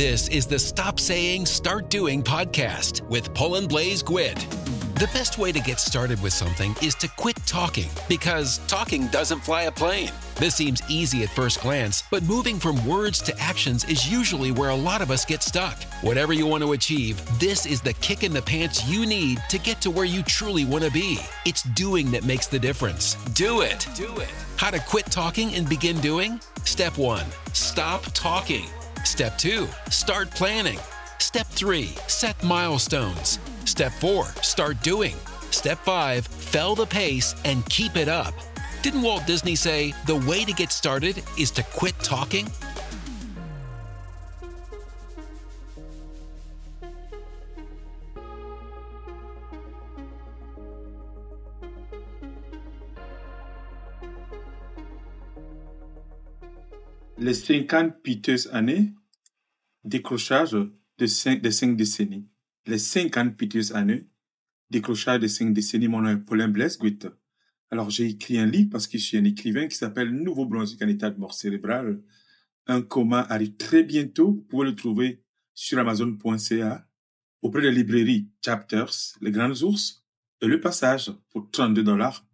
This is the Stop Saying, Start Doing podcast with Poland Blaze Gwyd. The best way to get started with something is to quit talking because talking doesn't fly a plane. This seems easy at first glance, but moving from words to actions is usually where a lot of us get stuck. Whatever you want to achieve, this is the kick in the pants you need to get to where you truly want to be. It's doing that makes the difference. Do it. Do it. How to quit talking and begin doing? Step one, stop talking. Step two, start planning. Step three, set milestones. Step four, start doing. Step five, fell the pace and keep it up. Didn't Walt Disney say the way to get started is to quit talking? Les 50 piteuses années, décrochage de 5, de 5 décennies. Les 50 piteuses années, décrochage de 5 décennies, mon nom est Paulin Blaise Guit. Alors, j'ai écrit un livre parce que je suis un écrivain qui s'appelle Nouveau bronzique en état de mort cérébrale. Un coma arrive très bientôt. Vous pouvez le trouver sur Amazon.ca, auprès de la librairie Chapters, Les Grandes Ours et Le Passage pour 32 dollars.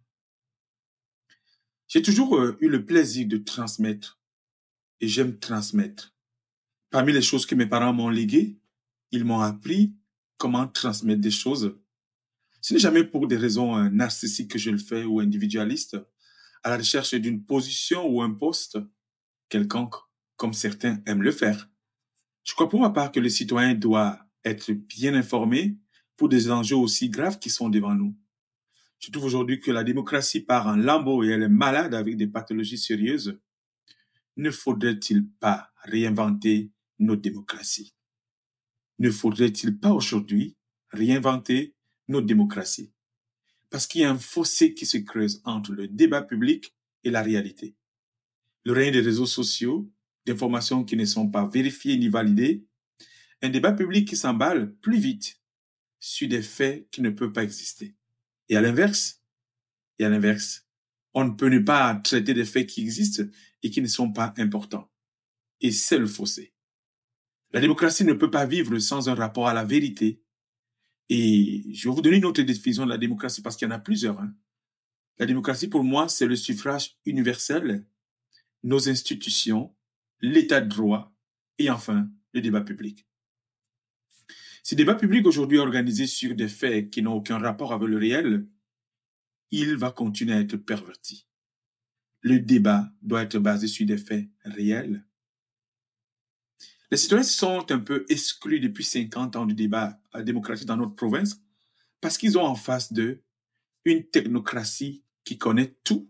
J'ai toujours euh, eu le plaisir de transmettre et j'aime transmettre. Parmi les choses que mes parents m'ont léguées, ils m'ont appris comment transmettre des choses. Ce n'est jamais pour des raisons euh, narcissiques que je le fais ou individualistes, à la recherche d'une position ou un poste quelconque, comme certains aiment le faire. Je crois pour ma part que le citoyen doit être bien informé pour des enjeux aussi graves qui sont devant nous. Je trouve aujourd'hui que la démocratie part en lambeaux et elle est malade avec des pathologies sérieuses. Ne faudrait-il pas réinventer notre démocratie Ne faudrait-il pas aujourd'hui réinventer notre démocratie Parce qu'il y a un fossé qui se creuse entre le débat public et la réalité. Le règne des réseaux sociaux, d'informations qui ne sont pas vérifiées ni validées, un débat public qui s'emballe plus vite sur des faits qui ne peuvent pas exister. Et à l'inverse, et à l'inverse, on ne peut pas traiter des faits qui existent et qui ne sont pas importants. Et c'est le fossé. La démocratie ne peut pas vivre sans un rapport à la vérité. Et je vais vous donner une autre définition de la démocratie parce qu'il y en a plusieurs. Hein. La démocratie, pour moi, c'est le suffrage universel, nos institutions, l'état de droit et enfin le débat public. Le débat public aujourd'hui est organisé sur des faits qui n'ont aucun rapport avec le réel, il va continuer à être perverti. Le débat doit être basé sur des faits réels. Les citoyens sont un peu exclus depuis 50 ans du débat démocratie dans notre province parce qu'ils ont en face d'eux une technocratie qui connaît tout,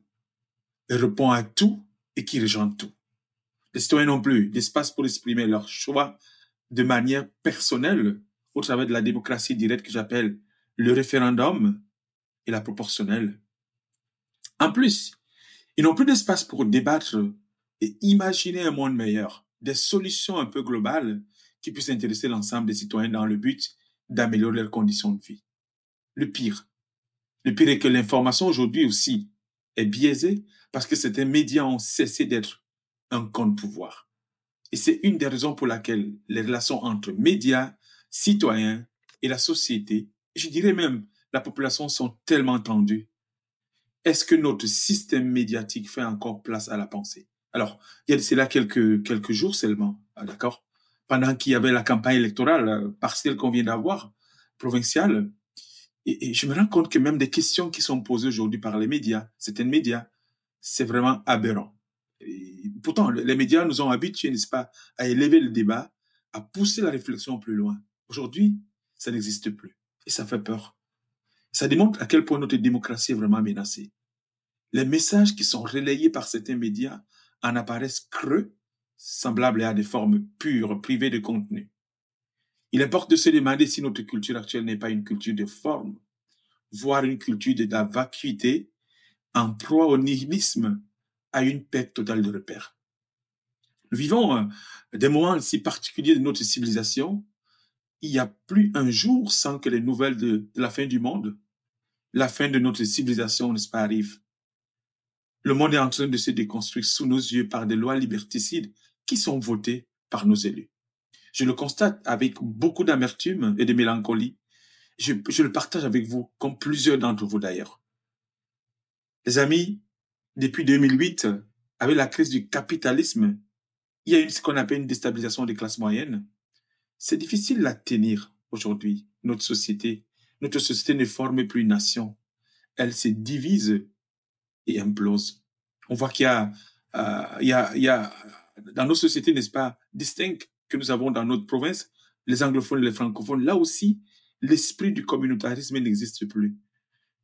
répond à tout et qui régente tout. Les citoyens n'ont plus d'espace pour exprimer leur choix de manière personnelle au travers de la démocratie directe que j'appelle le référendum et la proportionnelle. En plus, ils n'ont plus d'espace pour débattre et imaginer un monde meilleur, des solutions un peu globales qui puissent intéresser l'ensemble des citoyens dans le but d'améliorer leurs conditions de vie. Le pire, le pire est que l'information aujourd'hui aussi est biaisée parce que certains médias ont cessé d'être un compte-pouvoir. Et c'est une des raisons pour laquelle les relations entre médias, citoyens et la société, je dirais même la population sont tellement tendues. Est-ce que notre système médiatique fait encore place à la pensée? Alors, il y a là quelques, quelques jours seulement, ah, d'accord? Pendant qu'il y avait la campagne électorale euh, partielle qu'on vient d'avoir, provinciale, et, je me rends compte que même des questions qui sont posées aujourd'hui par les médias, certains médias, c'est vraiment aberrant. Pourtant, les médias nous ont habitués, n'est-ce pas, à élever le débat, à pousser la réflexion plus loin. Aujourd'hui, ça n'existe plus. Et ça fait peur. Ça démontre à quel point notre démocratie est vraiment menacée. Les messages qui sont relayés par certains médias en apparaissent creux, semblables à des formes pures, privées de contenu. Il importe de se demander si notre culture actuelle n'est pas une culture de forme, voire une culture de la vacuité, en proie au nihilisme, à une perte totale de repères. Nous vivons euh, des moments si particuliers de notre civilisation. Il n'y a plus un jour sans que les nouvelles de la fin du monde la fin de notre civilisation, n'est-ce pas, arrive. Le monde est en train de se déconstruire sous nos yeux par des lois liberticides qui sont votées par nos élus. Je le constate avec beaucoup d'amertume et de mélancolie. Je, le partage avec vous, comme plusieurs d'entre vous d'ailleurs. Les amis, depuis 2008, avec la crise du capitalisme, il y a une, ce qu'on appelle une déstabilisation des classes moyennes. C'est difficile à tenir aujourd'hui, notre société. Notre société ne forme plus une nation. Elle se divise et implose. On voit qu'il y a, euh, il y a, il y a, dans nos sociétés, n'est-ce pas, distinctes que nous avons dans notre province, les anglophones et les francophones, là aussi, l'esprit du communautarisme n'existe plus.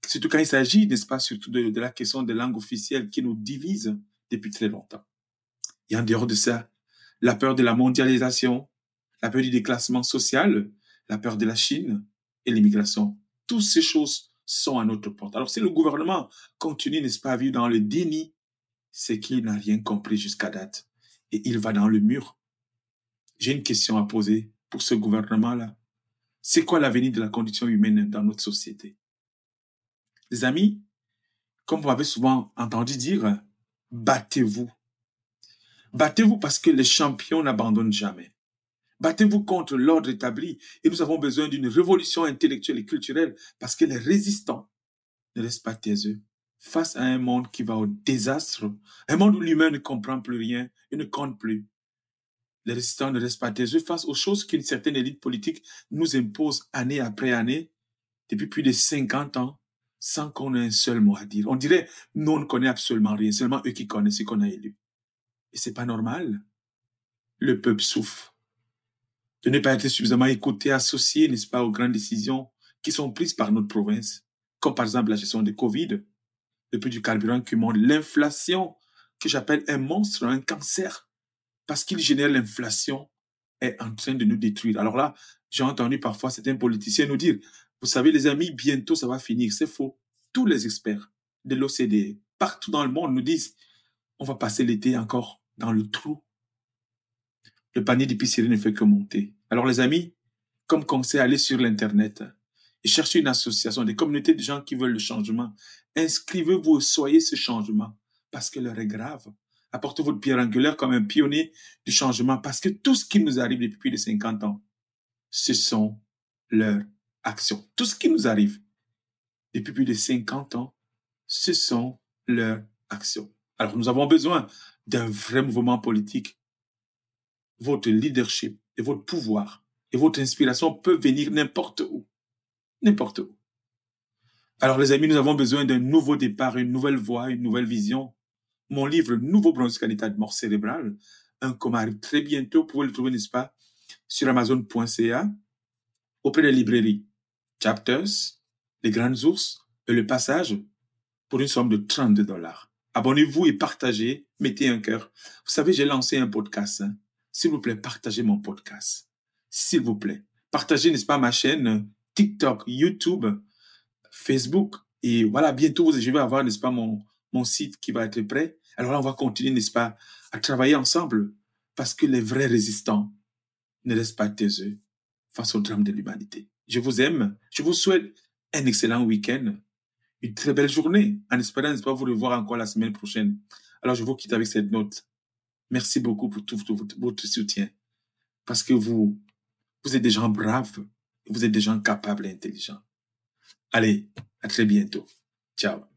Surtout quand il s'agit, n'est-ce pas, surtout de, la question des langues officielles qui nous divise depuis très longtemps. Et en dehors de ça, la peur de la mondialisation, la peur du déclassement social, la peur de la Chine et l'immigration. Toutes ces choses sont à notre porte. Alors si le gouvernement continue, n'est-ce pas, à vivre dans le déni, c'est qu'il n'a rien compris jusqu'à date. Et il va dans le mur. J'ai une question à poser pour ce gouvernement-là. C'est quoi l'avenir de la condition humaine dans notre société? Les amis, comme vous m'avez souvent entendu dire, battez-vous. Battez-vous parce que les champions n'abandonnent jamais. Battez-vous contre l'ordre établi et nous avons besoin d'une révolution intellectuelle et culturelle parce que les résistants ne restent pas taiseux face à un monde qui va au désastre, un monde où l'humain ne comprend plus rien et ne compte plus. Les résistants ne restent pas taiseux face aux choses qu'une certaine élite politique nous impose année après année depuis plus de 50 ans sans qu'on ait un seul mot à dire. On dirait, nous, on ne connaît absolument rien, seulement eux qui connaissent ce qu'on a élu. Et c'est pas normal. Le peuple souffre de ne pas être suffisamment écouté, associé, n'est-ce pas, aux grandes décisions qui sont prises par notre province, comme par exemple la gestion de Covid, le prix du carburant qui monte, l'inflation, que j'appelle un monstre, un cancer, parce qu'il génère l'inflation, est en train de nous détruire. Alors là, j'ai entendu parfois certains politiciens nous dire, vous savez les amis, bientôt ça va finir. C'est faux. Tous les experts de l'OCDE, partout dans le monde, nous disent, on va passer l'été encore dans le trou. Le panier d'épicerie ne fait que monter. Alors les amis, comme conseil, allez sur l'Internet et cherchez une association, des communautés de gens qui veulent le changement. Inscrivez-vous, soyez ce changement, parce que l'heure est grave. Apportez votre pierre angulaire comme un pionnier du changement, parce que tout ce qui nous arrive depuis plus de 50 ans, ce sont leurs actions. Tout ce qui nous arrive depuis plus de 50 ans, ce sont leurs actions. Alors nous avons besoin d'un vrai mouvement politique. Votre leadership et votre pouvoir et votre inspiration peuvent venir n'importe où. N'importe où. Alors les amis, nous avons besoin d'un nouveau départ, une nouvelle voie, une nouvelle vision. Mon livre Nouveau Brunswick en état de mort cérébrale, un coma arrive très bientôt. Vous pouvez le trouver, n'est-ce pas, sur amazon.ca, auprès des librairies Chapters, Les Grandes Ours et Le Passage pour une somme de 32 dollars. Abonnez-vous et partagez. Mettez un cœur. Vous savez, j'ai lancé un podcast. Hein. S'il vous plaît, partagez mon podcast. S'il vous plaît. Partagez, n'est-ce pas, ma chaîne TikTok, YouTube, Facebook. Et voilà, bientôt, je vais avoir, n'est-ce pas, mon, site qui va être prêt. Alors là, on va continuer, n'est-ce pas, à travailler ensemble parce que les vrais résistants ne restent pas taiseux face au drame de l'humanité. Je vous aime. Je vous souhaite un excellent week-end une très belle journée, en espérant, n'est-ce pas, vous revoir encore la semaine prochaine. Alors, je vous quitte avec cette note. Merci beaucoup pour tout, votre soutien. Parce que vous, vous êtes des gens braves, vous êtes des gens capables et intelligents. Allez, à très bientôt. Ciao.